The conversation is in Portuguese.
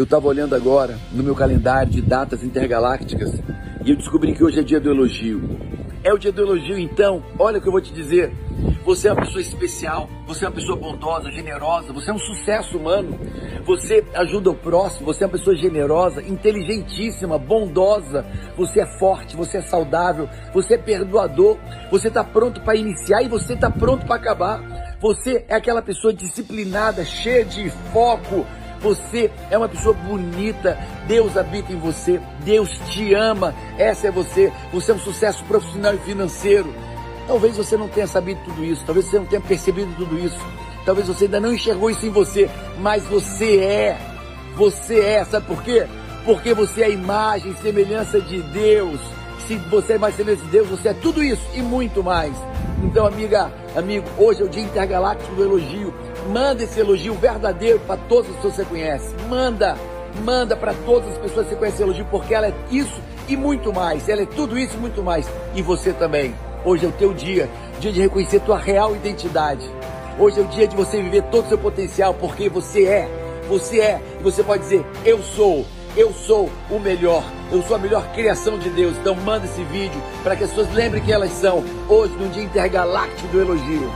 Eu estava olhando agora no meu calendário de datas intergalácticas e eu descobri que hoje é dia do elogio. É o dia do elogio, então, olha o que eu vou te dizer. Você é uma pessoa especial, você é uma pessoa bondosa, generosa, você é um sucesso humano, você ajuda o próximo, você é uma pessoa generosa, inteligentíssima, bondosa, você é forte, você é saudável, você é perdoador, você está pronto para iniciar e você está pronto para acabar. Você é aquela pessoa disciplinada, cheia de foco, você é uma pessoa bonita, Deus habita em você, Deus te ama, essa é você, você é um sucesso profissional e financeiro. Talvez você não tenha sabido tudo isso, talvez você não tenha percebido tudo isso, talvez você ainda não enxergou isso em você, mas você é, você é, sabe por quê? Porque você é a imagem e semelhança de Deus. Se você é mais semelhança de Deus, você é tudo isso e muito mais. Então, amiga, amigo, hoje é o dia intergaláctico do elogio. Manda esse elogio verdadeiro para todas as pessoas que você conhece. Manda, manda para todas as pessoas que você conhece elogio, porque ela é isso e muito mais. Ela é tudo isso e muito mais. E você também. Hoje é o teu dia, dia de reconhecer tua real identidade. Hoje é o dia de você viver todo o seu potencial, porque você é. Você é. E você pode dizer, eu sou. Eu sou o melhor, eu sou a melhor criação de Deus. Então manda esse vídeo para que as pessoas lembrem que elas são hoje no dia intergaláctico do elogio.